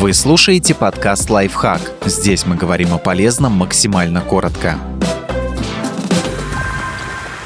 Вы слушаете подкаст «Лайфхак». Здесь мы говорим о полезном максимально коротко.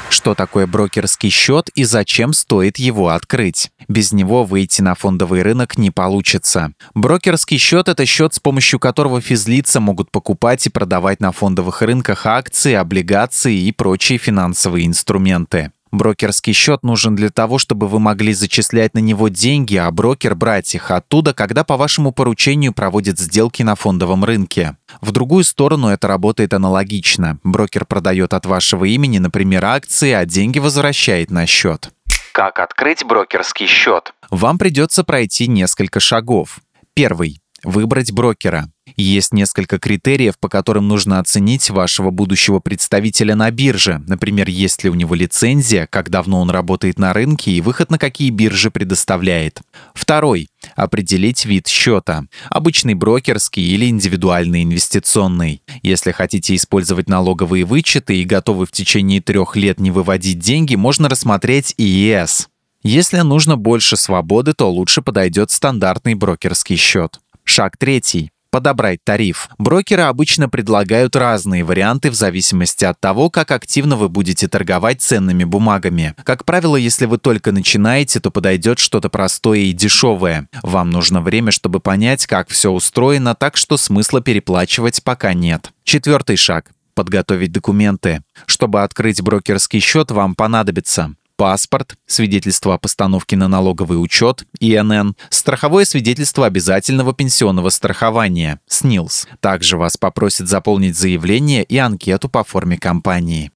Что такое брокерский счет и зачем стоит его открыть? Без него выйти на фондовый рынок не получится. Брокерский счет – это счет, с помощью которого физлица могут покупать и продавать на фондовых рынках акции, облигации и прочие финансовые инструменты. Брокерский счет нужен для того, чтобы вы могли зачислять на него деньги, а брокер брать их оттуда, когда по вашему поручению проводят сделки на фондовом рынке. В другую сторону это работает аналогично. Брокер продает от вашего имени, например, акции, а деньги возвращает на счет. Как открыть брокерский счет? Вам придется пройти несколько шагов. Первый. Выбрать брокера. Есть несколько критериев, по которым нужно оценить вашего будущего представителя на бирже. Например, есть ли у него лицензия, как давно он работает на рынке и выход на какие биржи предоставляет. Второй. Определить вид счета. Обычный брокерский или индивидуальный инвестиционный. Если хотите использовать налоговые вычеты и готовы в течение трех лет не выводить деньги, можно рассмотреть ИИС. Если нужно больше свободы, то лучше подойдет стандартный брокерский счет. Шаг третий подобрать тариф. Брокеры обычно предлагают разные варианты в зависимости от того, как активно вы будете торговать ценными бумагами. Как правило, если вы только начинаете, то подойдет что-то простое и дешевое. Вам нужно время, чтобы понять, как все устроено, так что смысла переплачивать пока нет. Четвертый шаг подготовить документы. Чтобы открыть брокерский счет, вам понадобится паспорт, свидетельство о постановке на налоговый учет, ИНН, страховое свидетельство обязательного пенсионного страхования, СНИЛС. Также вас попросят заполнить заявление и анкету по форме компании.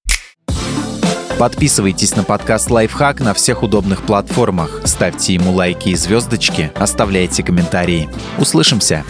Подписывайтесь на подкаст «Лайфхак» на всех удобных платформах, ставьте ему лайки и звездочки, оставляйте комментарии. Услышимся!